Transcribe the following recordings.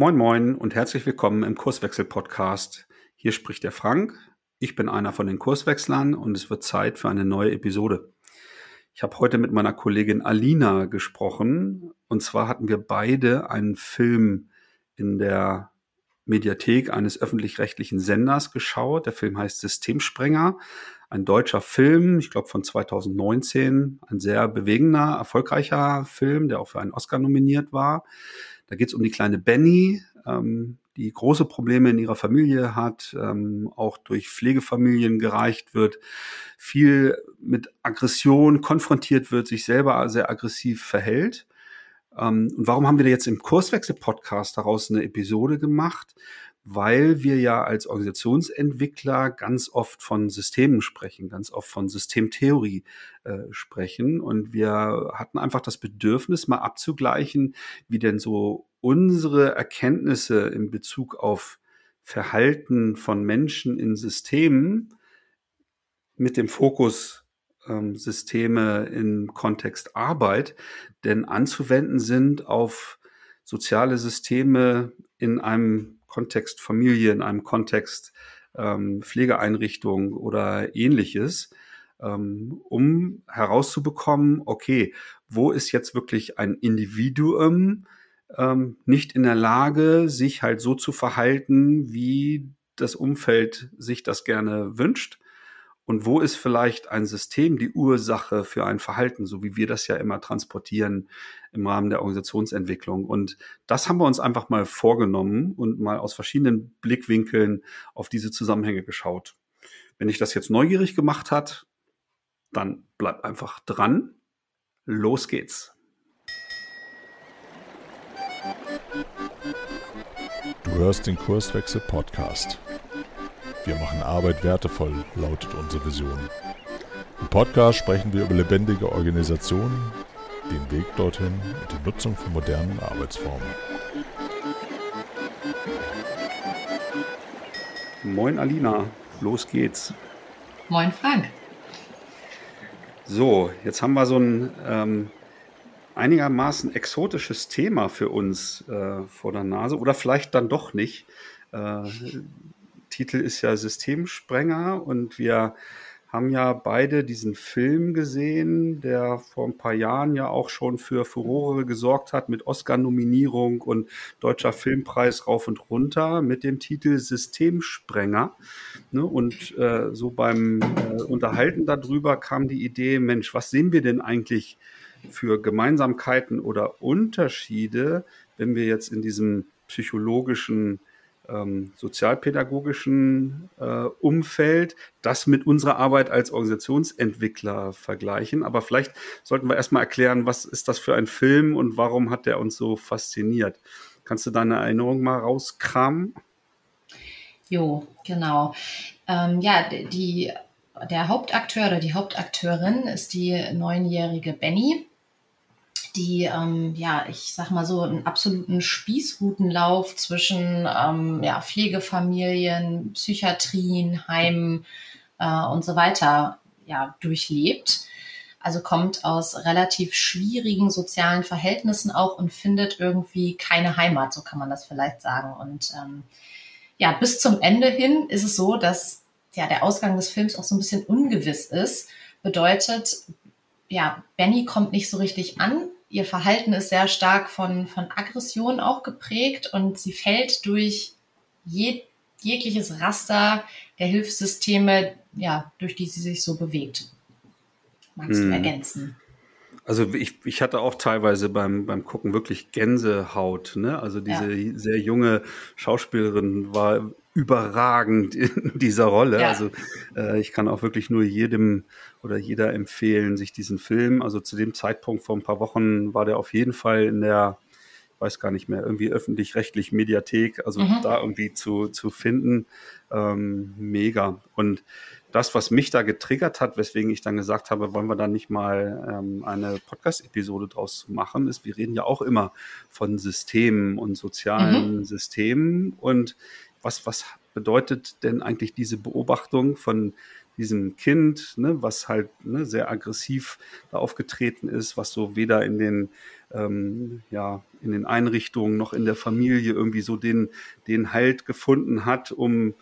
Moin Moin und herzlich willkommen im Kurswechsel-Podcast. Hier spricht der Frank. Ich bin einer von den Kurswechslern und es wird Zeit für eine neue Episode. Ich habe heute mit meiner Kollegin Alina gesprochen und zwar hatten wir beide einen Film in der Mediathek eines öffentlich-rechtlichen Senders geschaut. Der Film heißt Systemsprenger, ein deutscher Film, ich glaube von 2019, ein sehr bewegender, erfolgreicher Film, der auch für einen Oscar nominiert war. Da geht es um die kleine Benny, ähm, die große Probleme in ihrer Familie hat, ähm, auch durch Pflegefamilien gereicht wird, viel mit Aggression konfrontiert wird, sich selber sehr aggressiv verhält. Ähm, und warum haben wir jetzt im Kurswechsel-Podcast daraus eine Episode gemacht? Weil wir ja als Organisationsentwickler ganz oft von Systemen sprechen, ganz oft von Systemtheorie äh, sprechen. Und wir hatten einfach das Bedürfnis, mal abzugleichen, wie denn so unsere Erkenntnisse in Bezug auf Verhalten von Menschen in Systemen mit dem Fokus ähm, Systeme im Kontext Arbeit denn anzuwenden sind auf soziale Systeme in einem Kontext Familie, in einem Kontext ähm, Pflegeeinrichtung oder ähnliches, ähm, um herauszubekommen, okay, wo ist jetzt wirklich ein Individuum ähm, nicht in der Lage, sich halt so zu verhalten, wie das Umfeld sich das gerne wünscht und wo ist vielleicht ein System die Ursache für ein Verhalten, so wie wir das ja immer transportieren im Rahmen der Organisationsentwicklung. Und das haben wir uns einfach mal vorgenommen und mal aus verschiedenen Blickwinkeln auf diese Zusammenhänge geschaut. Wenn dich das jetzt neugierig gemacht hat, dann bleib einfach dran. Los geht's. Du hörst den Kurswechsel Podcast. Wir machen Arbeit wertevoll, lautet unsere Vision. Im Podcast sprechen wir über lebendige Organisationen, den Weg dorthin und die Nutzung von modernen Arbeitsformen. Moin Alina, los geht's. Moin Frank. So, jetzt haben wir so ein ähm, einigermaßen exotisches Thema für uns äh, vor der Nase oder vielleicht dann doch nicht. Äh, Titel ist ja Systemsprenger und wir haben ja beide diesen Film gesehen, der vor ein paar Jahren ja auch schon für Furore gesorgt hat mit Oscar-Nominierung und Deutscher Filmpreis rauf und runter mit dem Titel Systemsprenger. Ne? Und äh, so beim äh, Unterhalten darüber kam die Idee, Mensch, was sehen wir denn eigentlich für Gemeinsamkeiten oder Unterschiede, wenn wir jetzt in diesem psychologischen ähm, sozialpädagogischen äh, Umfeld das mit unserer Arbeit als Organisationsentwickler vergleichen. Aber vielleicht sollten wir erstmal erklären, was ist das für ein Film und warum hat der uns so fasziniert? Kannst du deine Erinnerung mal rauskramen? Jo, genau. Ähm, ja, die, der Hauptakteur oder die Hauptakteurin ist die neunjährige Benny die, ähm, ja, ich sag mal so, einen absoluten Spießrutenlauf zwischen ähm, ja, Pflegefamilien, Psychiatrien, Heimen äh, und so weiter ja, durchlebt. Also kommt aus relativ schwierigen sozialen Verhältnissen auch und findet irgendwie keine Heimat, so kann man das vielleicht sagen. Und ähm, ja, bis zum Ende hin ist es so, dass ja der Ausgang des Films auch so ein bisschen ungewiss ist. Bedeutet, ja, Benny kommt nicht so richtig an ihr Verhalten ist sehr stark von, von Aggression auch geprägt und sie fällt durch je, jegliches Raster der Hilfssysteme, ja, durch die sie sich so bewegt. Magst hm. du ergänzen? Also ich, ich hatte auch teilweise beim, beim Gucken wirklich Gänsehaut. Ne? Also diese ja. sehr junge Schauspielerin war überragend in dieser Rolle. Ja. Also äh, ich kann auch wirklich nur jedem oder jeder empfehlen, sich diesen Film, also zu dem Zeitpunkt vor ein paar Wochen war der auf jeden Fall in der, ich weiß gar nicht mehr, irgendwie öffentlich-rechtlich Mediathek, also mhm. da irgendwie zu, zu finden. Ähm, mega. Und das, was mich da getriggert hat, weswegen ich dann gesagt habe, wollen wir da nicht mal ähm, eine Podcast-Episode draus machen, ist, wir reden ja auch immer von Systemen und sozialen mhm. Systemen und was, was bedeutet denn eigentlich diese Beobachtung von diesem Kind, ne, was halt ne, sehr aggressiv da aufgetreten ist, was so weder in den ähm, ja, in den Einrichtungen noch in der Familie irgendwie so den, den Halt gefunden hat, um,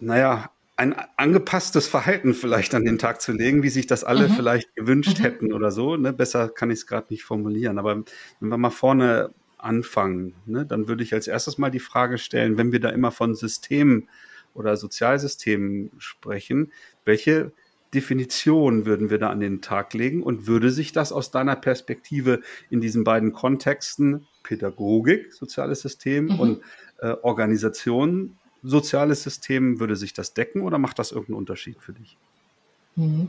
naja, ein angepasstes Verhalten vielleicht an den Tag zu legen, wie sich das alle mhm. vielleicht gewünscht mhm. hätten oder so. Ne? Besser kann ich es gerade nicht formulieren. Aber wenn wir mal vorne anfangen, ne, dann würde ich als erstes mal die Frage stellen, wenn wir da immer von Systemen oder Sozialsystemen sprechen, welche Definition würden wir da an den Tag legen und würde sich das aus deiner Perspektive in diesen beiden Kontexten Pädagogik, soziales System mhm. und äh, Organisation, soziales System, würde sich das decken oder macht das irgendeinen Unterschied für dich? Mhm.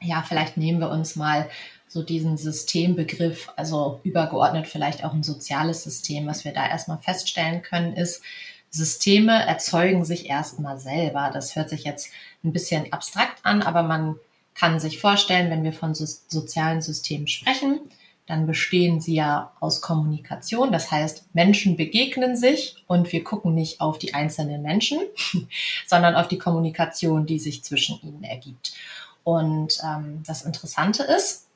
Ja, vielleicht nehmen wir uns mal so diesen Systembegriff, also übergeordnet vielleicht auch ein soziales System. Was wir da erstmal feststellen können, ist, Systeme erzeugen sich erstmal selber. Das hört sich jetzt ein bisschen abstrakt an, aber man kann sich vorstellen, wenn wir von so sozialen Systemen sprechen, dann bestehen sie ja aus Kommunikation. Das heißt, Menschen begegnen sich und wir gucken nicht auf die einzelnen Menschen, sondern auf die Kommunikation, die sich zwischen ihnen ergibt. Und ähm, das Interessante ist,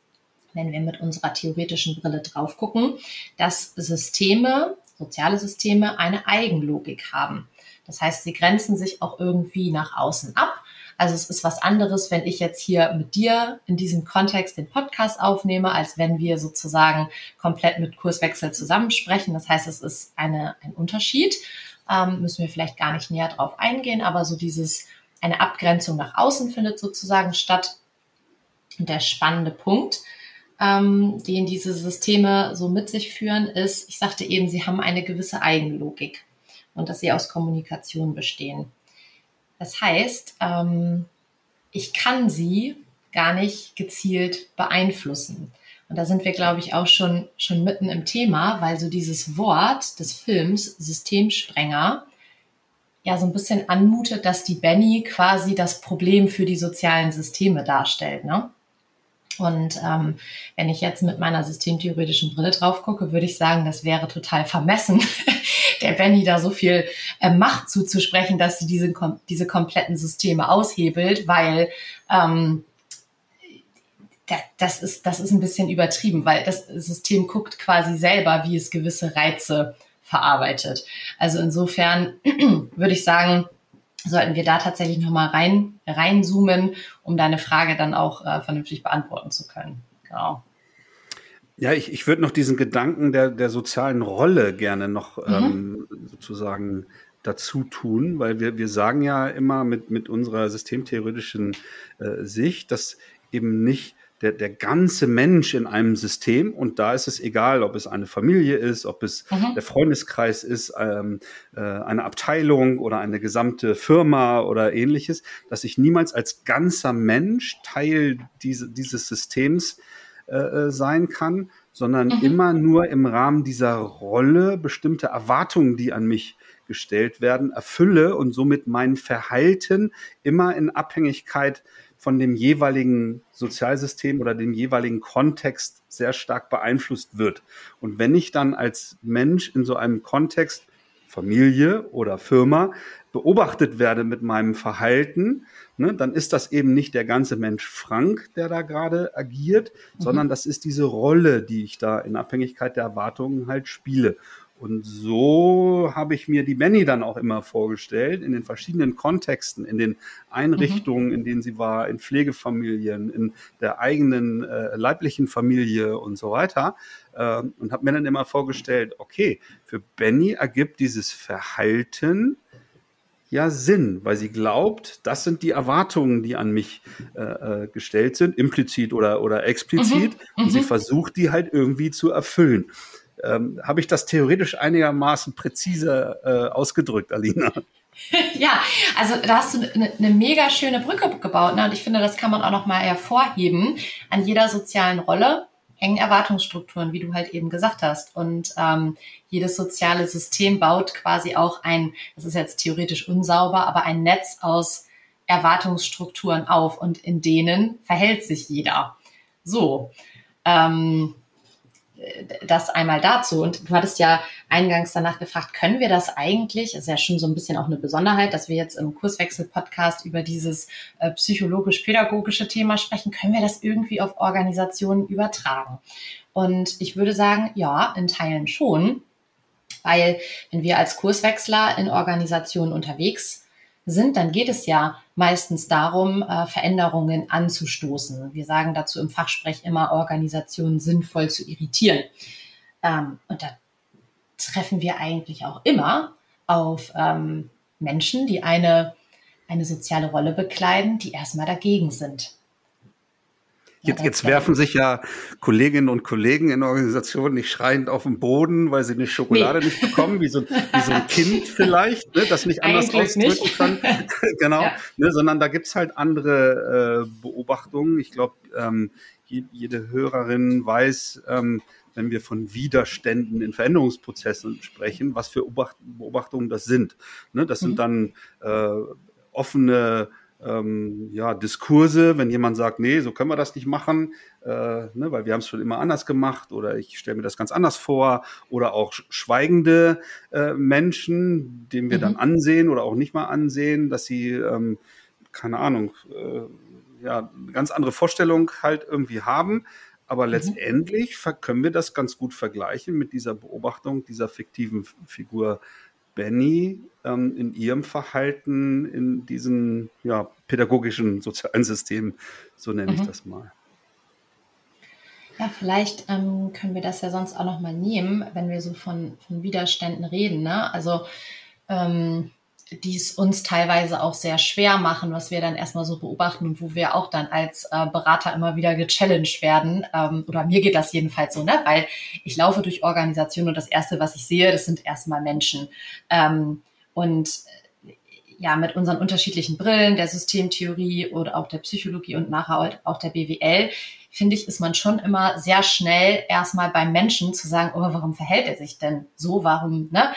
wenn wir mit unserer theoretischen Brille drauf gucken, dass Systeme soziale Systeme eine Eigenlogik haben. Das heißt, sie grenzen sich auch irgendwie nach außen ab. Also es ist was anderes, wenn ich jetzt hier mit dir in diesem Kontext den Podcast aufnehme, als wenn wir sozusagen komplett mit Kurswechsel zusammensprechen. Das heißt, es ist eine, ein Unterschied. Ähm, müssen wir vielleicht gar nicht näher drauf eingehen, aber so dieses, eine Abgrenzung nach außen findet sozusagen statt. Und der spannende Punkt ähm, den diese Systeme so mit sich führen, ist, ich sagte eben, sie haben eine gewisse Eigenlogik und dass sie aus Kommunikation bestehen. Das heißt, ähm, ich kann sie gar nicht gezielt beeinflussen. Und da sind wir, glaube ich, auch schon, schon mitten im Thema, weil so dieses Wort des Films Systemsprenger ja so ein bisschen anmutet, dass die Benny quasi das Problem für die sozialen Systeme darstellt. Ne? Und ähm, wenn ich jetzt mit meiner systemtheoretischen Brille drauf gucke, würde ich sagen, das wäre total vermessen, der Benny da so viel äh, Macht zuzusprechen, dass sie diese, kom diese kompletten Systeme aushebelt, weil ähm, das, ist, das ist ein bisschen übertrieben, weil das System guckt quasi selber, wie es gewisse Reize verarbeitet. Also insofern würde ich sagen, sollten wir da tatsächlich nochmal rein, reinzoomen, um deine Frage dann auch äh, vernünftig beantworten zu können. Genau. Ja, ich, ich würde noch diesen Gedanken der, der sozialen Rolle gerne noch mhm. ähm, sozusagen dazu tun, weil wir, wir sagen ja immer mit, mit unserer systemtheoretischen äh, Sicht, dass eben nicht der, der ganze Mensch in einem System und da ist es egal, ob es eine Familie ist, ob es mhm. der Freundeskreis ist, ähm, äh, eine Abteilung oder eine gesamte Firma oder ähnliches, dass ich niemals als ganzer Mensch Teil diese, dieses Systems äh, äh sein kann, sondern mhm. immer nur im Rahmen dieser Rolle bestimmte Erwartungen, die an mich gestellt werden, erfülle und somit mein Verhalten immer in Abhängigkeit von dem jeweiligen Sozialsystem oder dem jeweiligen Kontext sehr stark beeinflusst wird. Und wenn ich dann als Mensch in so einem Kontext Familie oder Firma beobachtet werde mit meinem Verhalten, ne, dann ist das eben nicht der ganze Mensch Frank, der da gerade agiert, mhm. sondern das ist diese Rolle, die ich da in Abhängigkeit der Erwartungen halt spiele. Und so habe ich mir die Benny dann auch immer vorgestellt, in den verschiedenen Kontexten, in den Einrichtungen, mhm. in denen sie war, in Pflegefamilien, in der eigenen äh, leiblichen Familie und so weiter. Äh, und habe mir dann immer vorgestellt, okay, für Benny ergibt dieses Verhalten ja Sinn, weil sie glaubt, das sind die Erwartungen, die an mich äh, äh gestellt sind, implizit oder, oder explizit. Mhm. Und sie mhm. versucht, die halt irgendwie zu erfüllen. Ähm, Habe ich das theoretisch einigermaßen präzise äh, ausgedrückt, Alina? ja, also da hast du eine, eine mega schöne Brücke gebaut. Ne? Und ich finde, das kann man auch noch mal hervorheben. An jeder sozialen Rolle hängen Erwartungsstrukturen, wie du halt eben gesagt hast. Und ähm, jedes soziale System baut quasi auch ein, das ist jetzt theoretisch unsauber, aber ein Netz aus Erwartungsstrukturen auf und in denen verhält sich jeder. So. Ähm, das einmal dazu. Und du hattest ja eingangs danach gefragt, können wir das eigentlich? Das ist ja schon so ein bisschen auch eine Besonderheit, dass wir jetzt im Kurswechsel-Podcast über dieses äh, psychologisch-pädagogische Thema sprechen. Können wir das irgendwie auf Organisationen übertragen? Und ich würde sagen, ja, in Teilen schon. Weil wenn wir als Kurswechsler in Organisationen unterwegs sind, dann geht es ja meistens darum, äh, Veränderungen anzustoßen. Wir sagen dazu im Fachsprech immer, Organisationen sinnvoll zu irritieren. Ähm, und da treffen wir eigentlich auch immer auf ähm, Menschen, die eine, eine soziale Rolle bekleiden, die erstmal dagegen sind. Jetzt, jetzt werfen sich ja Kolleginnen und Kollegen in Organisationen nicht schreiend auf den Boden, weil sie eine Schokolade nee. nicht bekommen, wie so, wie so ein Kind vielleicht, ne, das nicht anders Eigentlich ausdrücken nicht. kann. genau, ja. ne, sondern da gibt's halt andere äh, Beobachtungen. Ich glaube, ähm, jede Hörerin weiß, ähm, wenn wir von Widerständen in Veränderungsprozessen sprechen, was für Beobachtungen das sind. Ne, das sind mhm. dann äh, offene ähm, ja, Diskurse, wenn jemand sagt, nee, so können wir das nicht machen, äh, ne, weil wir haben es schon immer anders gemacht oder ich stelle mir das ganz anders vor oder auch schweigende äh, Menschen, denen wir mhm. dann ansehen oder auch nicht mal ansehen, dass sie, ähm, keine Ahnung, äh, ja, eine ganz andere Vorstellung halt irgendwie haben. Aber mhm. letztendlich können wir das ganz gut vergleichen mit dieser Beobachtung dieser fiktiven Figur Benny ähm, in ihrem Verhalten in diesen ja, pädagogischen sozialen Systemen, so nenne mhm. ich das mal. Ja, vielleicht ähm, können wir das ja sonst auch noch mal nehmen, wenn wir so von, von Widerständen reden. Ne? Also ähm, die es uns teilweise auch sehr schwer machen, was wir dann erstmal so beobachten und wo wir auch dann als äh, Berater immer wieder gechallenged werden. Ähm, oder mir geht das jedenfalls so, ne? Weil ich laufe durch Organisationen und das Erste, was ich sehe, das sind erstmal Menschen. Ähm, und äh, ja, mit unseren unterschiedlichen Brillen, der Systemtheorie oder auch der Psychologie und nachher auch der BWL, finde ich, ist man schon immer sehr schnell erstmal beim Menschen zu sagen, oh, warum verhält er sich denn so? Warum, ne?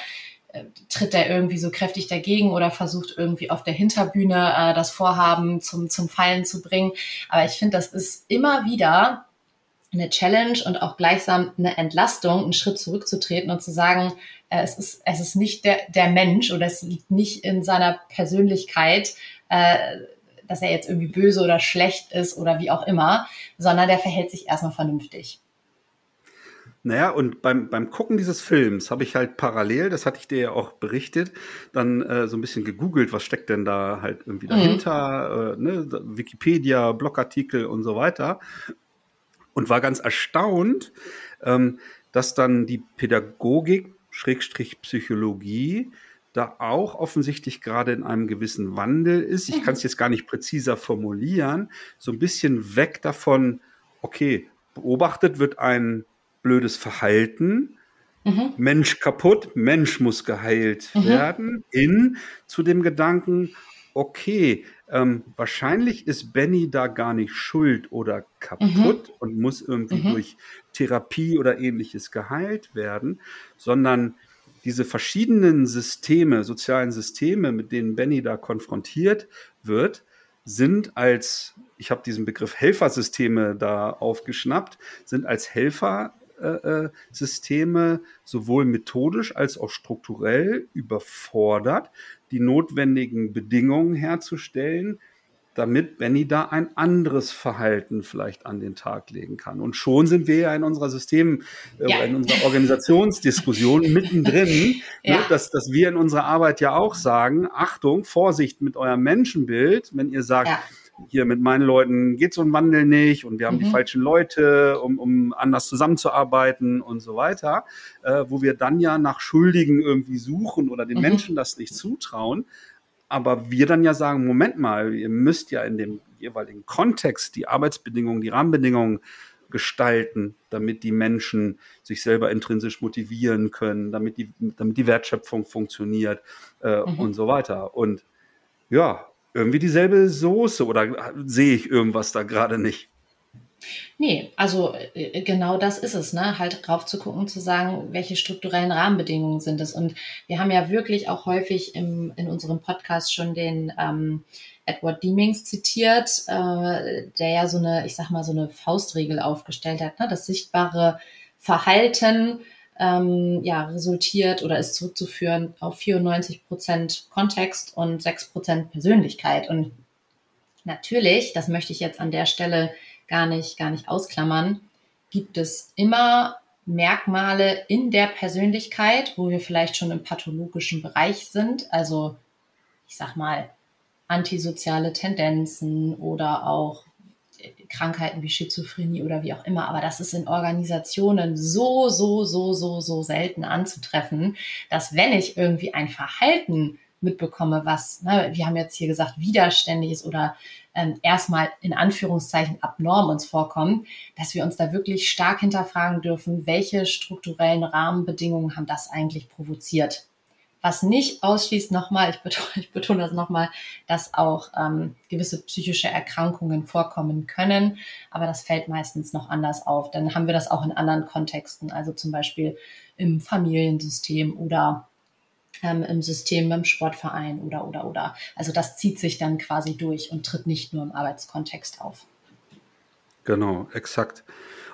Tritt er irgendwie so kräftig dagegen oder versucht irgendwie auf der Hinterbühne äh, das Vorhaben zum, zum Fallen zu bringen. Aber ich finde, das ist immer wieder eine Challenge und auch gleichsam eine Entlastung, einen Schritt zurückzutreten und zu sagen, äh, es, ist, es ist nicht der, der Mensch oder es liegt nicht in seiner Persönlichkeit, äh, dass er jetzt irgendwie böse oder schlecht ist oder wie auch immer, sondern der verhält sich erstmal vernünftig. Naja, und beim, beim Gucken dieses Films habe ich halt parallel, das hatte ich dir ja auch berichtet, dann äh, so ein bisschen gegoogelt, was steckt denn da halt irgendwie mhm. dahinter, mhm. äh, ne, Wikipedia, Blogartikel und so weiter. Und war ganz erstaunt, ähm, dass dann die Pädagogik, Schrägstrich Psychologie, da auch offensichtlich gerade in einem gewissen Wandel ist. Ich mhm. kann es jetzt gar nicht präziser formulieren. So ein bisschen weg davon, okay, beobachtet wird ein blödes Verhalten. Mhm. Mensch kaputt, Mensch muss geheilt mhm. werden, hin zu dem Gedanken, okay, ähm, wahrscheinlich ist Benny da gar nicht schuld oder kaputt mhm. und muss irgendwie mhm. durch Therapie oder ähnliches geheilt werden, sondern diese verschiedenen Systeme, sozialen Systeme, mit denen Benny da konfrontiert wird, sind als, ich habe diesen Begriff Helfersysteme da aufgeschnappt, sind als Helfer äh, äh, Systeme sowohl methodisch als auch strukturell überfordert, die notwendigen Bedingungen herzustellen, damit Benny da ein anderes Verhalten vielleicht an den Tag legen kann. Und schon sind wir ja in unserer System, äh, ja. in unserer Organisationsdiskussion mittendrin, ja. ne, dass, dass wir in unserer Arbeit ja auch sagen, Achtung, Vorsicht mit eurem Menschenbild, wenn ihr sagt, ja hier mit meinen Leuten geht so ein Wandel nicht und wir haben mhm. die falschen Leute, um, um anders zusammenzuarbeiten und so weiter, äh, wo wir dann ja nach Schuldigen irgendwie suchen oder den mhm. Menschen das nicht zutrauen. Aber wir dann ja sagen, Moment mal, ihr müsst ja in dem jeweiligen Kontext die Arbeitsbedingungen, die Rahmenbedingungen gestalten, damit die Menschen sich selber intrinsisch motivieren können, damit die, damit die Wertschöpfung funktioniert äh, mhm. und so weiter. Und ja, irgendwie dieselbe Soße oder sehe ich irgendwas da gerade nicht? Nee, also äh, genau das ist es, ne? Halt drauf zu gucken, zu sagen, welche strukturellen Rahmenbedingungen sind es. Und wir haben ja wirklich auch häufig im, in unserem Podcast schon den ähm, Edward Deemings zitiert, äh, der ja so eine, ich sag mal, so eine Faustregel aufgestellt hat, ne? Das sichtbare Verhalten ähm, ja, resultiert oder ist zurückzuführen auf 94 Prozent Kontext und 6 Prozent Persönlichkeit. Und natürlich, das möchte ich jetzt an der Stelle gar nicht, gar nicht ausklammern, gibt es immer Merkmale in der Persönlichkeit, wo wir vielleicht schon im pathologischen Bereich sind. Also, ich sag mal, antisoziale Tendenzen oder auch Krankheiten wie Schizophrenie oder wie auch immer. Aber das ist in Organisationen so, so, so, so, so selten anzutreffen, dass wenn ich irgendwie ein Verhalten mitbekomme, was, ne, wir haben jetzt hier gesagt, widerständig ist oder ähm, erstmal in Anführungszeichen abnorm uns vorkommt, dass wir uns da wirklich stark hinterfragen dürfen, welche strukturellen Rahmenbedingungen haben das eigentlich provoziert was nicht ausschließt, nochmal, ich betone, ich betone das nochmal, dass auch ähm, gewisse psychische Erkrankungen vorkommen können, aber das fällt meistens noch anders auf. Dann haben wir das auch in anderen Kontexten, also zum Beispiel im Familiensystem oder ähm, im System beim Sportverein oder oder oder. Also das zieht sich dann quasi durch und tritt nicht nur im Arbeitskontext auf. Genau, exakt.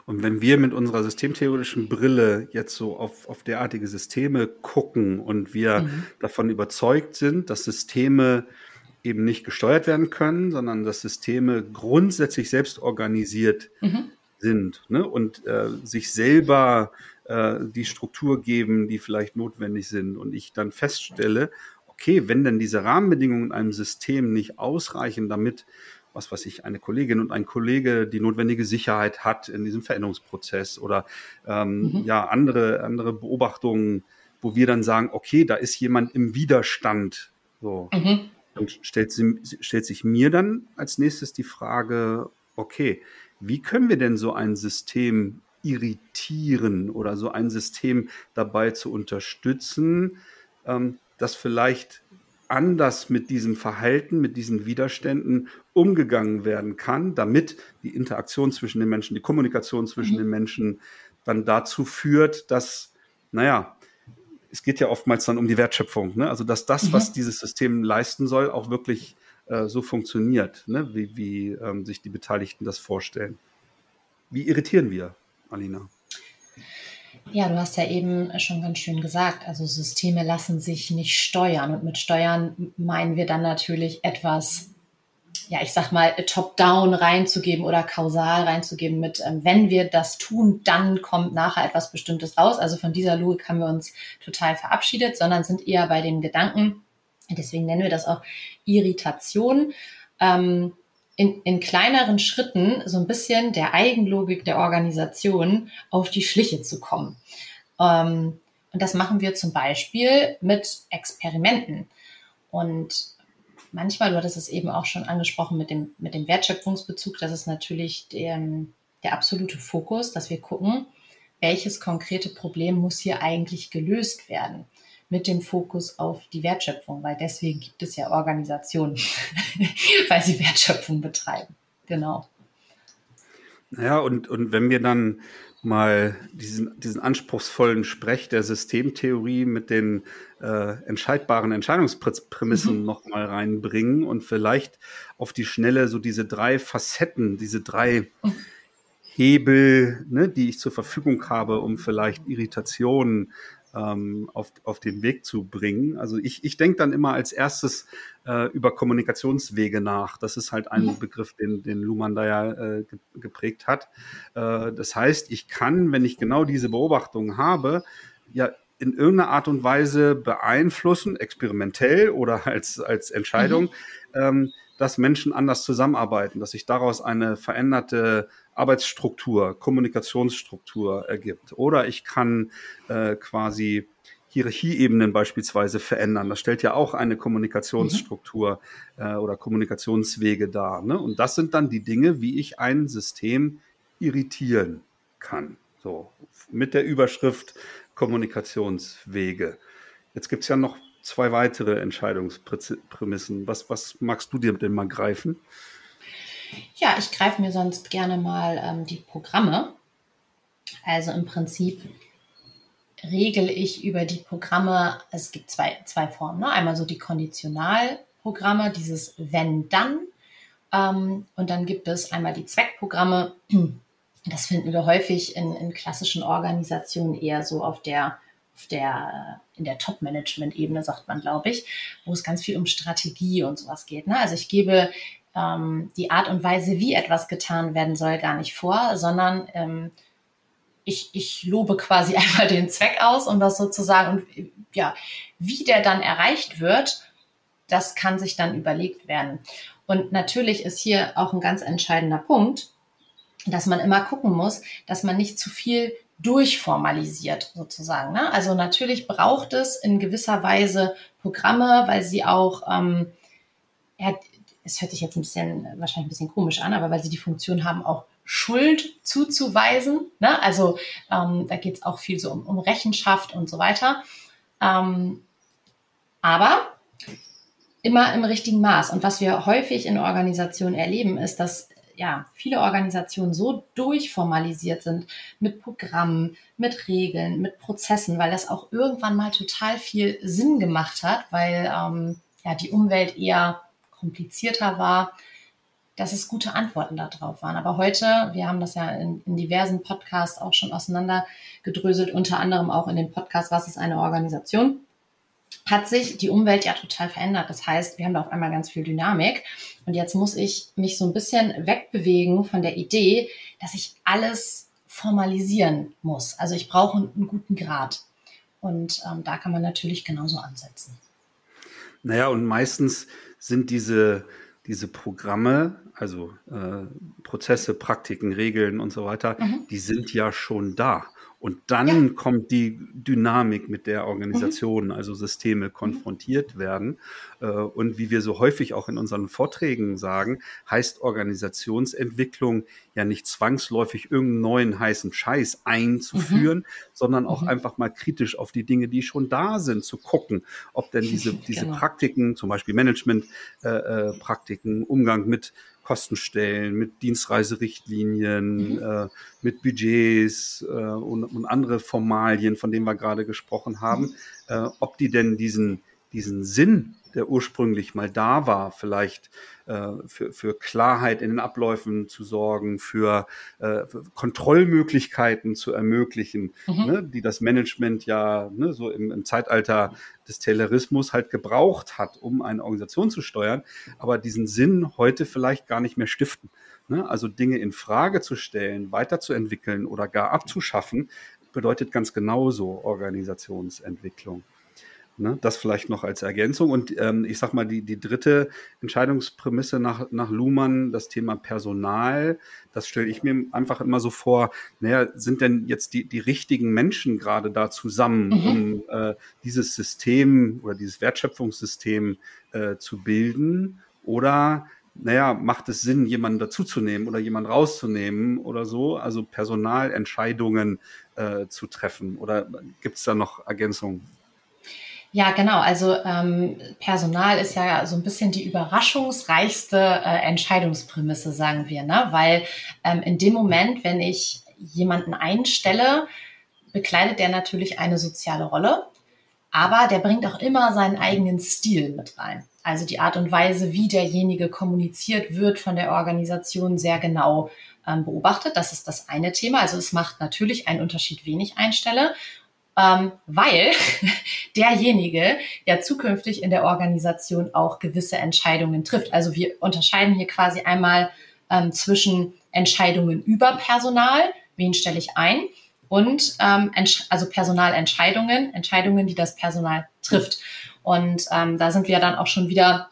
Und wenn wir mit unserer systemtheoretischen Brille jetzt so auf, auf derartige Systeme gucken und wir mhm. davon überzeugt sind, dass Systeme eben nicht gesteuert werden können, sondern dass Systeme grundsätzlich selbst organisiert mhm. sind ne? und äh, sich selber äh, die Struktur geben, die vielleicht notwendig sind. Und ich dann feststelle, okay, wenn denn diese Rahmenbedingungen in einem System nicht ausreichen, damit was weiß ich, eine Kollegin und ein Kollege die notwendige Sicherheit hat in diesem Veränderungsprozess oder ähm, mhm. ja, andere, andere Beobachtungen, wo wir dann sagen, okay, da ist jemand im Widerstand. So. Mhm. Dann stellt, sie, stellt sich mir dann als nächstes die Frage, okay, wie können wir denn so ein System irritieren oder so ein System dabei zu unterstützen, ähm, das vielleicht anders mit diesem Verhalten, mit diesen Widerständen umgegangen werden kann, damit die Interaktion zwischen den Menschen, die Kommunikation zwischen mhm. den Menschen dann dazu führt, dass, naja, es geht ja oftmals dann um die Wertschöpfung, ne? also dass das, mhm. was dieses System leisten soll, auch wirklich äh, so funktioniert, ne? wie, wie ähm, sich die Beteiligten das vorstellen. Wie irritieren wir, Alina? Ja, du hast ja eben schon ganz schön gesagt, also Systeme lassen sich nicht steuern. Und mit Steuern meinen wir dann natürlich etwas, ja, ich sag mal, top-down reinzugeben oder kausal reinzugeben mit, ähm, wenn wir das tun, dann kommt nachher etwas Bestimmtes raus. Also von dieser Logik haben wir uns total verabschiedet, sondern sind eher bei dem Gedanken, deswegen nennen wir das auch Irritation. Ähm, in, in kleineren Schritten so ein bisschen der Eigenlogik der Organisation auf die Schliche zu kommen. Ähm, und das machen wir zum Beispiel mit Experimenten. Und manchmal, du hattest es eben auch schon angesprochen mit dem, mit dem Wertschöpfungsbezug, das ist natürlich der, der absolute Fokus, dass wir gucken, welches konkrete Problem muss hier eigentlich gelöst werden mit dem Fokus auf die Wertschöpfung, weil deswegen gibt es ja Organisationen, weil sie Wertschöpfung betreiben. Genau. Ja, und, und wenn wir dann mal diesen, diesen anspruchsvollen Sprech der Systemtheorie mit den äh, entscheidbaren Entscheidungsprämissen mhm. nochmal reinbringen und vielleicht auf die Schnelle so diese drei Facetten, diese drei mhm. Hebel, ne, die ich zur Verfügung habe, um vielleicht Irritationen ähm, auf, auf den Weg zu bringen. Also ich, ich denke dann immer als erstes äh, über Kommunikationswege nach. Das ist halt ein mhm. Begriff, den, den Luhmann da ja äh, geprägt hat. Äh, das heißt, ich kann, wenn ich genau diese Beobachtung habe, ja in irgendeiner Art und Weise beeinflussen, experimentell oder als, als Entscheidung, mhm. ähm, dass Menschen anders zusammenarbeiten, dass sich daraus eine veränderte Arbeitsstruktur, Kommunikationsstruktur ergibt. Oder ich kann äh, quasi Hierarchieebenen beispielsweise verändern. Das stellt ja auch eine Kommunikationsstruktur mhm. äh, oder Kommunikationswege dar. Ne? Und das sind dann die Dinge, wie ich ein System irritieren kann. So, mit der Überschrift Kommunikationswege. Jetzt gibt es ja noch zwei weitere Entscheidungsprämissen. Was, was magst du dir denn mal greifen? Ja, ich greife mir sonst gerne mal ähm, die Programme. Also im Prinzip regel ich über die Programme, es gibt zwei, zwei Formen. Ne? Einmal so die Konditionalprogramme, dieses Wenn-Dann. Ähm, und dann gibt es einmal die Zweckprogramme, Das finden wir häufig in, in klassischen Organisationen eher so auf der, der, in der Top-Management-Ebene, sagt man, glaube ich, wo es ganz viel um Strategie und sowas geht. Ne? Also ich gebe ähm, die Art und Weise, wie etwas getan werden soll, gar nicht vor, sondern ähm, ich, ich lobe quasi einmal den Zweck aus, um das sozusagen, und ja, wie der dann erreicht wird, das kann sich dann überlegt werden. Und natürlich ist hier auch ein ganz entscheidender Punkt, dass man immer gucken muss, dass man nicht zu viel durchformalisiert sozusagen. Ne? Also natürlich braucht es in gewisser Weise Programme, weil sie auch, ähm, es hört sich jetzt ein bisschen, wahrscheinlich ein bisschen komisch an, aber weil sie die Funktion haben, auch Schuld zuzuweisen. Ne? Also ähm, da geht es auch viel so um, um, Rechenschaft und so weiter. Ähm, aber immer im richtigen Maß. Und was wir häufig in Organisationen erleben, ist, dass ja, viele Organisationen so durchformalisiert sind mit Programmen, mit Regeln, mit Prozessen, weil das auch irgendwann mal total viel Sinn gemacht hat, weil ähm, ja, die Umwelt eher komplizierter war, dass es gute Antworten darauf waren. Aber heute, wir haben das ja in, in diversen Podcasts auch schon auseinandergedröselt, unter anderem auch in dem Podcast Was ist eine Organisation? Hat sich die Umwelt ja total verändert. Das heißt, wir haben da auf einmal ganz viel Dynamik. Und jetzt muss ich mich so ein bisschen wegbewegen von der Idee, dass ich alles formalisieren muss. Also ich brauche einen guten Grad. Und ähm, da kann man natürlich genauso ansetzen. Naja, und meistens sind diese, diese Programme, also äh, Prozesse, Praktiken, Regeln und so weiter, mhm. die sind ja schon da. Und dann ja. kommt die Dynamik, mit der Organisationen, mhm. also Systeme konfrontiert werden. Äh, und wie wir so häufig auch in unseren Vorträgen sagen, heißt Organisationsentwicklung ja nicht zwangsläufig irgendeinen neuen heißen Scheiß einzuführen, mhm. sondern auch mhm. einfach mal kritisch auf die Dinge, die schon da sind, zu gucken, ob denn diese, diese genau. Praktiken, zum Beispiel Management-Praktiken, äh, äh Umgang mit Kostenstellen, mit Dienstreiserichtlinien, mhm. äh, mit Budgets äh, und, und, andere Formalien, von denen wir gerade gesprochen haben, mhm. äh, ob die denn diesen, diesen Sinn der ursprünglich mal da war, vielleicht äh, für, für Klarheit in den Abläufen zu sorgen, für, äh, für Kontrollmöglichkeiten zu ermöglichen, mhm. ne, die das Management ja ne, so im, im Zeitalter des Taylorismus halt gebraucht hat, um eine Organisation zu steuern, aber diesen Sinn heute vielleicht gar nicht mehr stiften. Ne? Also Dinge in Frage zu stellen, weiterzuentwickeln oder gar abzuschaffen, bedeutet ganz genauso Organisationsentwicklung. Ne, das vielleicht noch als Ergänzung. Und ähm, ich sag mal, die, die dritte Entscheidungsprämisse nach, nach Luhmann, das Thema Personal, das stelle ich mir einfach immer so vor, naja, sind denn jetzt die, die richtigen Menschen gerade da zusammen, mhm. um äh, dieses System oder dieses Wertschöpfungssystem äh, zu bilden? Oder naja, macht es Sinn, jemanden dazuzunehmen oder jemanden rauszunehmen oder so? Also Personalentscheidungen äh, zu treffen? Oder gibt es da noch Ergänzungen? Ja, genau. Also ähm, Personal ist ja so ein bisschen die überraschungsreichste äh, Entscheidungsprämisse, sagen wir, ne? Weil ähm, in dem Moment, wenn ich jemanden einstelle, bekleidet der natürlich eine soziale Rolle, aber der bringt auch immer seinen eigenen Stil mit rein. Also die Art und Weise, wie derjenige kommuniziert wird von der Organisation, sehr genau ähm, beobachtet. Das ist das eine Thema. Also es macht natürlich einen Unterschied, wen ich einstelle ähm, weil derjenige ja zukünftig in der Organisation auch gewisse Entscheidungen trifft. Also wir unterscheiden hier quasi einmal ähm, zwischen Entscheidungen über Personal, wen stelle ich ein, und ähm, also Personalentscheidungen, Entscheidungen, die das Personal trifft. Und ähm, da sind wir dann auch schon wieder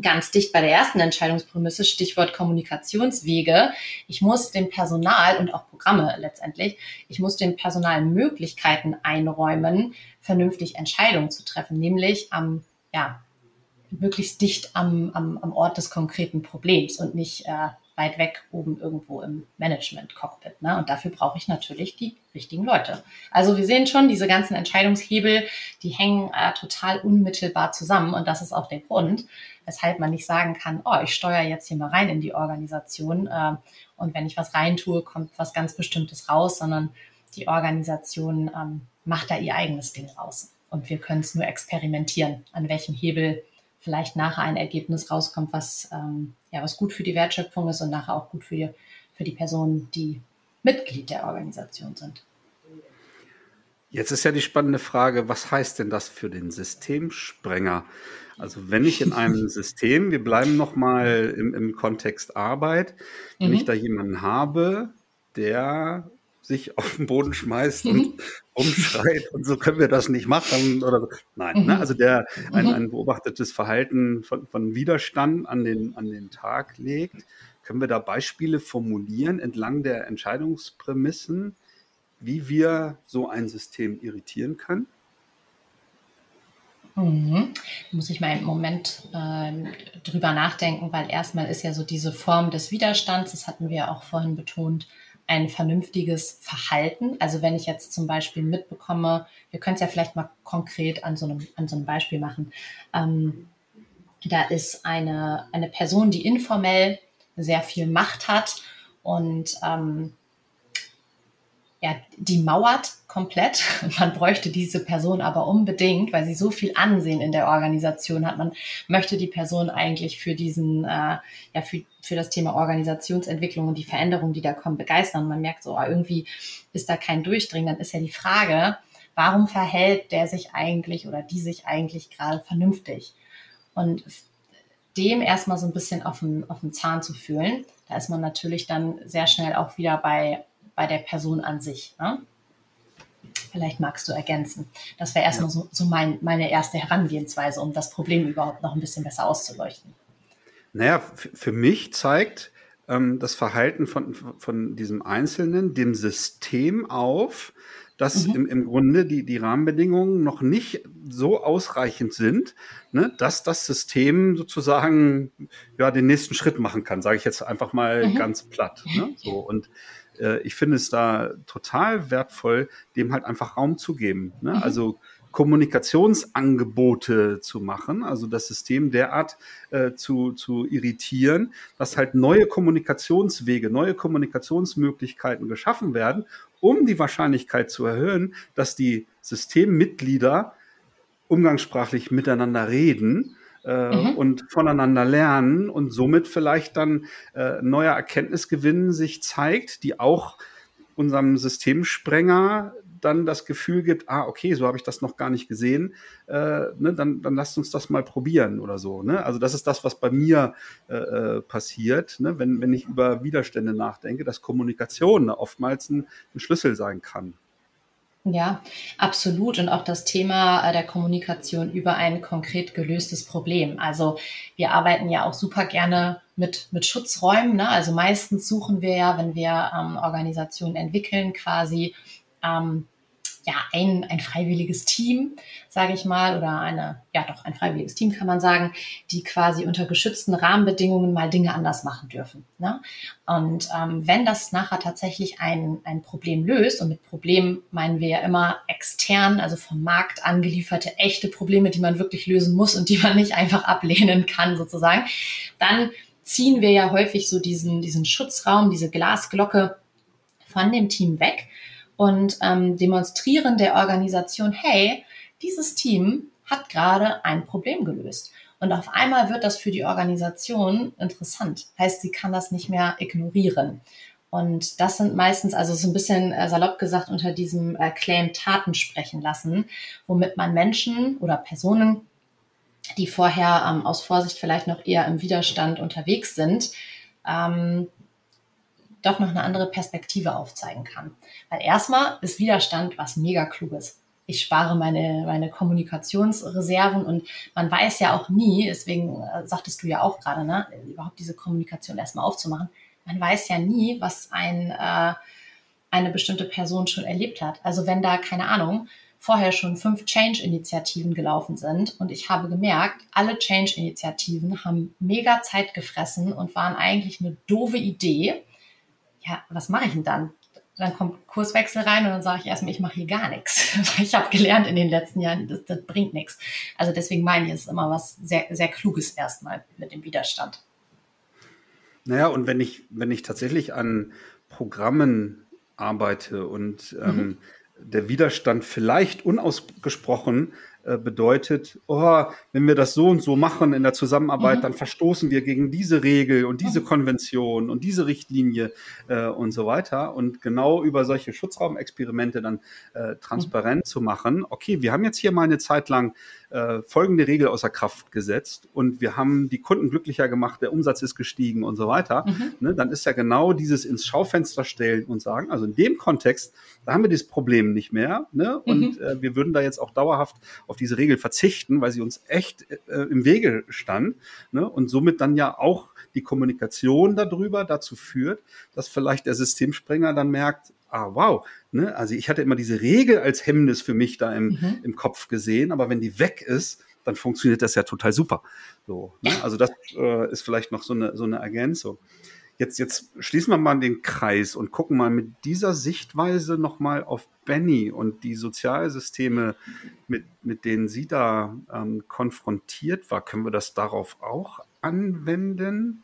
ganz dicht bei der ersten Entscheidungsprämisse, Stichwort Kommunikationswege. Ich muss dem Personal und auch Programme letztendlich, ich muss dem Personal Möglichkeiten einräumen, vernünftig Entscheidungen zu treffen, nämlich am, ja, möglichst dicht am, am, am Ort des konkreten Problems und nicht äh, weit weg oben irgendwo im Management-Cockpit. Ne? Und dafür brauche ich natürlich die richtigen Leute. Also wir sehen schon, diese ganzen Entscheidungshebel, die hängen äh, total unmittelbar zusammen. Und das ist auch der Grund, weshalb man nicht sagen kann, oh, ich steuere jetzt hier mal rein in die Organisation äh, und wenn ich was reintue, kommt was ganz Bestimmtes raus, sondern die Organisation ähm, macht da ihr eigenes Ding raus. Und wir können es nur experimentieren, an welchem Hebel vielleicht nachher ein Ergebnis rauskommt, was, ähm, ja, was gut für die Wertschöpfung ist und nachher auch gut für die, für die Person, die Mitglied der Organisation sind. Jetzt ist ja die spannende Frage, was heißt denn das für den Systemsprenger? Also wenn ich in einem System, wir bleiben nochmal im, im Kontext Arbeit, wenn mhm. ich da jemanden habe, der sich auf den Boden schmeißt und mhm. umschreit und so können wir das nicht machen oder so. Nein, ne? mhm. ne? also der ein, mhm. ein beobachtetes Verhalten von, von Widerstand an den, an den Tag legt. Können wir da Beispiele formulieren entlang der Entscheidungsprämissen, wie wir so ein System irritieren können? Mhm. Muss ich mal einen Moment äh, drüber nachdenken, weil erstmal ist ja so diese Form des Widerstands, das hatten wir auch vorhin betont, ein vernünftiges Verhalten. Also wenn ich jetzt zum Beispiel mitbekomme, wir können es ja vielleicht mal konkret an so einem, an so einem Beispiel machen. Ähm, da ist eine, eine Person, die informell sehr viel Macht hat und ähm, ja, die mauert komplett. Man bräuchte diese Person aber unbedingt, weil sie so viel Ansehen in der Organisation hat. Man möchte die Person eigentlich für diesen, äh, ja, für, für das Thema Organisationsentwicklung und die Veränderungen, die da kommen, begeistern. man merkt so, oh, irgendwie ist da kein Durchdringen. Dann ist ja die Frage, warum verhält der sich eigentlich oder die sich eigentlich gerade vernünftig? Und dem erstmal so ein bisschen auf den, auf den Zahn zu fühlen, da ist man natürlich dann sehr schnell auch wieder bei bei der Person an sich. Ne? Vielleicht magst du ergänzen. Das wäre erstmal ja. so, so mein, meine erste Herangehensweise, um das Problem überhaupt noch ein bisschen besser auszuleuchten. Naja, für mich zeigt ähm, das Verhalten von, von diesem Einzelnen dem System auf, dass mhm. im, im Grunde die, die Rahmenbedingungen noch nicht so ausreichend sind, ne, dass das System sozusagen ja den nächsten Schritt machen kann, sage ich jetzt einfach mal mhm. ganz platt. Ne? So, und äh, ich finde es da total wertvoll, dem halt einfach Raum zu geben. Ne? Mhm. Also Kommunikationsangebote zu machen, also das System derart äh, zu, zu irritieren, dass halt neue Kommunikationswege, neue Kommunikationsmöglichkeiten geschaffen werden, um die Wahrscheinlichkeit zu erhöhen, dass die Systemmitglieder umgangssprachlich miteinander reden äh, mhm. und voneinander lernen und somit vielleicht dann äh, neuer Erkenntnisgewinn sich zeigt, die auch unserem Systemsprenger dann das Gefühl gibt, ah, okay, so habe ich das noch gar nicht gesehen, äh, ne, dann, dann lasst uns das mal probieren oder so. Ne? Also das ist das, was bei mir äh, äh passiert, ne? wenn, wenn ich über Widerstände nachdenke, dass Kommunikation oftmals ein, ein Schlüssel sein kann. Ja, absolut. Und auch das Thema äh, der Kommunikation über ein konkret gelöstes Problem. Also wir arbeiten ja auch super gerne mit, mit Schutzräumen. Ne? Also meistens suchen wir ja, wenn wir ähm, Organisationen entwickeln, quasi ähm, ja, ein, ein freiwilliges Team, sage ich mal, oder eine, ja doch, ein freiwilliges Team kann man sagen, die quasi unter geschützten Rahmenbedingungen mal Dinge anders machen dürfen. Ne? Und ähm, wenn das nachher tatsächlich ein, ein Problem löst, und mit Problem meinen wir ja immer extern, also vom Markt angelieferte echte Probleme, die man wirklich lösen muss und die man nicht einfach ablehnen kann, sozusagen, dann ziehen wir ja häufig so diesen, diesen Schutzraum, diese Glasglocke von dem Team weg und ähm, demonstrieren der Organisation, hey, dieses Team hat gerade ein Problem gelöst. Und auf einmal wird das für die Organisation interessant. Heißt, sie kann das nicht mehr ignorieren. Und das sind meistens, also so ein bisschen äh, salopp gesagt, unter diesem äh, Claim Taten sprechen lassen, womit man Menschen oder Personen, die vorher ähm, aus Vorsicht vielleicht noch eher im Widerstand unterwegs sind, ähm, doch noch eine andere Perspektive aufzeigen kann. Weil erstmal ist Widerstand was mega kluges. Ich spare meine, meine Kommunikationsreserven und man weiß ja auch nie, deswegen äh, sagtest du ja auch gerade, ne, überhaupt diese Kommunikation erstmal aufzumachen. Man weiß ja nie, was ein, äh, eine bestimmte Person schon erlebt hat. Also wenn da, keine Ahnung, vorher schon fünf Change-Initiativen gelaufen sind und ich habe gemerkt, alle Change-Initiativen haben mega Zeit gefressen und waren eigentlich eine doofe Idee ja, was mache ich denn dann? Dann kommt Kurswechsel rein und dann sage ich erstmal, ich mache hier gar nichts. ich habe gelernt in den letzten Jahren, das, das bringt nichts. Also deswegen meine ich, es ist immer was sehr, sehr Kluges erstmal mit dem Widerstand. Naja, und wenn ich, wenn ich tatsächlich an Programmen arbeite und ähm, mhm. der Widerstand vielleicht unausgesprochen bedeutet, oh, wenn wir das so und so machen in der Zusammenarbeit, Mhm. dann verstoßen wir gegen diese Regel und diese Konvention und diese Richtlinie äh, und so weiter. Und genau über solche Schutzraumexperimente dann äh, transparent zu machen, okay, wir haben jetzt hier mal eine Zeit lang äh, folgende Regel außer Kraft gesetzt und wir haben die Kunden glücklicher gemacht, der Umsatz ist gestiegen und so weiter, Mhm. ne, dann ist ja genau dieses ins Schaufenster stellen und sagen, also in dem Kontext, da haben wir dieses Problem nicht mehr ne, und Mhm. äh, wir würden da jetzt auch dauerhaft auf diese Regel verzichten, weil sie uns echt äh, im Wege stand ne, und somit dann ja auch die Kommunikation darüber dazu führt, dass vielleicht der Systemsprenger dann merkt, ah wow, ne, also ich hatte immer diese Regel als Hemmnis für mich da im, Mhm. im Kopf gesehen, aber wenn die weg ist, dann funktioniert das ja total super. So, ne? Also das äh, ist vielleicht noch so eine, so eine Ergänzung. Jetzt, jetzt schließen wir mal den Kreis und gucken mal mit dieser Sichtweise nochmal auf Benny und die Sozialsysteme, mit, mit denen sie da ähm, konfrontiert war. Können wir das darauf auch anwenden?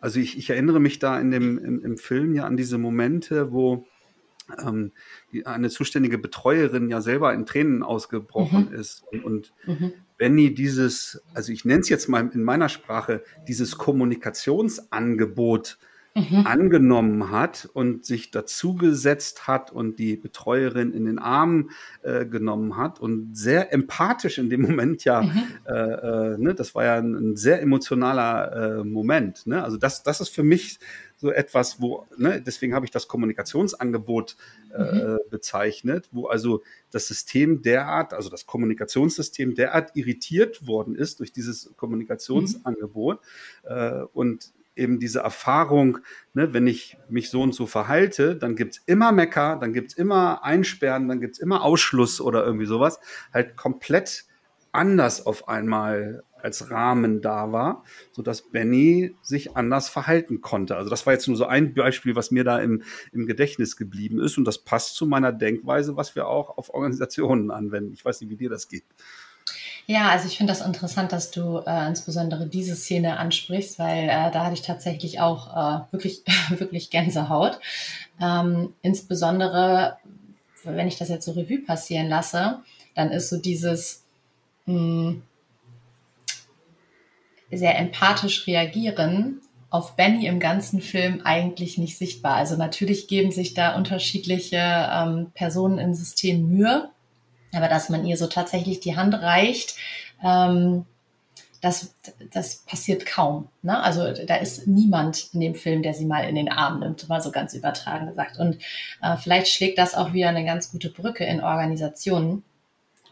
Also ich, ich erinnere mich da in dem, im, im Film ja an diese Momente, wo ähm, die, eine zuständige Betreuerin ja selber in Tränen ausgebrochen Mhm. ist und, und Mhm. Benny dieses, also ich nenne es jetzt mal in meiner Sprache, dieses Kommunikationsangebot Mhm. angenommen hat und sich dazugesetzt hat und die Betreuerin in den Arm äh, genommen hat und sehr empathisch in dem Moment ja, Mhm. äh, äh, ne, das war ja ein, ein sehr emotionaler äh, Moment. Ne? Also das, das ist für mich so etwas, wo, ne, deswegen habe ich das Kommunikationsangebot äh, bezeichnet, wo also das System derart, also das Kommunikationssystem derart irritiert worden ist durch dieses Kommunikationsangebot äh, und eben diese Erfahrung, ne, wenn ich mich so und so verhalte, dann gibt's immer Mecker, dann gibt's immer Einsperren, dann gibt's immer Ausschluss oder irgendwie sowas, halt komplett anders auf einmal als Rahmen da war, sodass Benny sich anders verhalten konnte. Also das war jetzt nur so ein Beispiel, was mir da im, im Gedächtnis geblieben ist und das passt zu meiner Denkweise, was wir auch auf Organisationen anwenden. Ich weiß nicht, wie dir das geht. Ja, also ich finde das interessant, dass du äh, insbesondere diese Szene ansprichst, weil äh, da hatte ich tatsächlich auch äh, wirklich, wirklich Gänsehaut. Ähm, insbesondere, wenn ich das jetzt so Revue passieren lasse, dann ist so dieses mh, sehr empathisch reagieren auf Benny im ganzen Film eigentlich nicht sichtbar. Also natürlich geben sich da unterschiedliche ähm, Personen im System Mühe, aber dass man ihr so tatsächlich die Hand reicht, ähm, das, das passiert kaum. Ne? Also da ist niemand in dem Film, der sie mal in den Arm nimmt, mal so ganz übertragen gesagt. Und äh, vielleicht schlägt das auch wieder eine ganz gute Brücke in Organisationen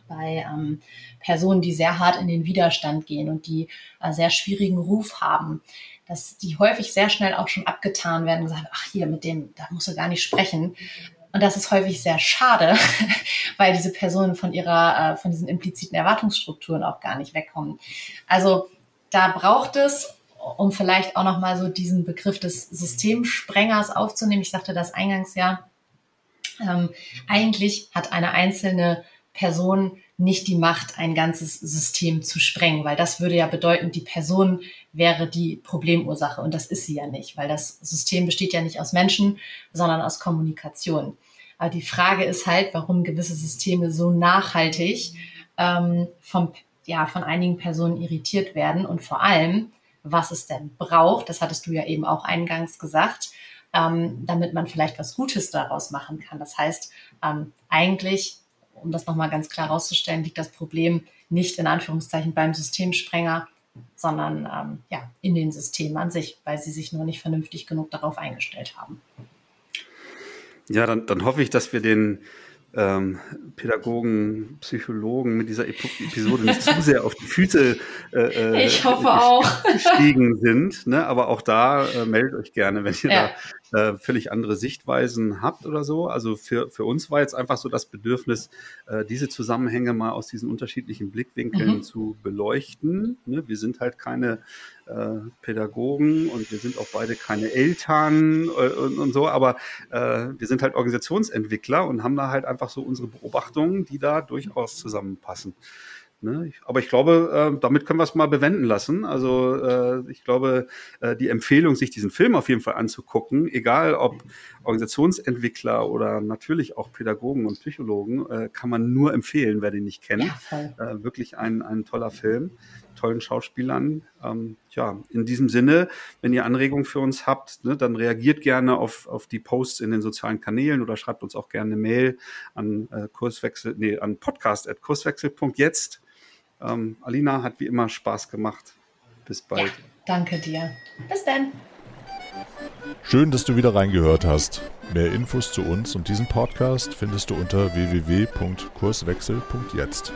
bei ähm, Personen, die sehr hart in den Widerstand gehen und die äh, sehr schwierigen Ruf haben, dass die häufig sehr schnell auch schon abgetan werden und gesagt, ach hier, mit dem, da musst du gar nicht sprechen. Und das ist häufig sehr schade, weil diese Personen von ihrer, äh, von diesen impliziten Erwartungsstrukturen auch gar nicht wegkommen. Also da braucht es, um vielleicht auch nochmal so diesen Begriff des Systemsprengers aufzunehmen. Ich sagte das eingangs ja. Ähm, eigentlich hat eine einzelne Person nicht die Macht, ein ganzes System zu sprengen, weil das würde ja bedeuten, die Person wäre die Problemursache und das ist sie ja nicht, weil das System besteht ja nicht aus Menschen, sondern aus Kommunikation. Aber die Frage ist halt, warum gewisse Systeme so nachhaltig ähm, vom, ja, von einigen Personen irritiert werden und vor allem, was es denn braucht, das hattest du ja eben auch eingangs gesagt, ähm, damit man vielleicht was Gutes daraus machen kann. Das heißt, ähm, eigentlich um das nochmal ganz klar herauszustellen, liegt das Problem nicht in Anführungszeichen beim Systemsprenger, sondern ähm, ja, in den Systemen an sich, weil sie sich nur nicht vernünftig genug darauf eingestellt haben. Ja, dann, dann hoffe ich, dass wir den ähm, Pädagogen, Psychologen mit dieser Episode nicht zu sehr auf die Füße äh, ich hoffe auch. gestiegen sind. Ne? Aber auch da äh, meldet euch gerne, wenn ihr ja. da äh, völlig andere Sichtweisen habt oder so. Also für, für uns war jetzt einfach so das Bedürfnis, äh, diese Zusammenhänge mal aus diesen unterschiedlichen Blickwinkeln mhm. zu beleuchten. Ne? Wir sind halt keine äh, Pädagogen und wir sind auch beide keine Eltern äh, und, und, so, aber äh, wir sind halt Organisationsentwickler und haben da halt einfach so unsere Beobachtungen, die da durchaus zusammenpassen. Ne? Aber ich glaube, äh, damit können wir es mal bewenden lassen. Also äh, ich glaube, äh, die Empfehlung, sich diesen Film auf jeden Fall anzugucken, egal ob Organisationsentwickler oder natürlich auch Pädagogen und Psychologen, äh, kann man nur empfehlen, wer den nicht kennt. Ja, äh, wirklich ein, ein toller Film, tollen Schauspielern. Ähm, ja, in diesem Sinne, wenn ihr Anregungen für uns habt, ne, dann reagiert gerne auf, auf die Posts in den sozialen Kanälen oder schreibt uns auch gerne eine Mail an äh, Kurswechsel, nee, an podcast.kurswechsel.jetzt. Ähm, Alina hat wie immer Spaß gemacht. Bis bald. Ja, danke dir. Bis dann. Schön, dass du wieder reingehört hast. Mehr Infos zu uns und diesem Podcast findest du unter www.kurswechsel.jetzt.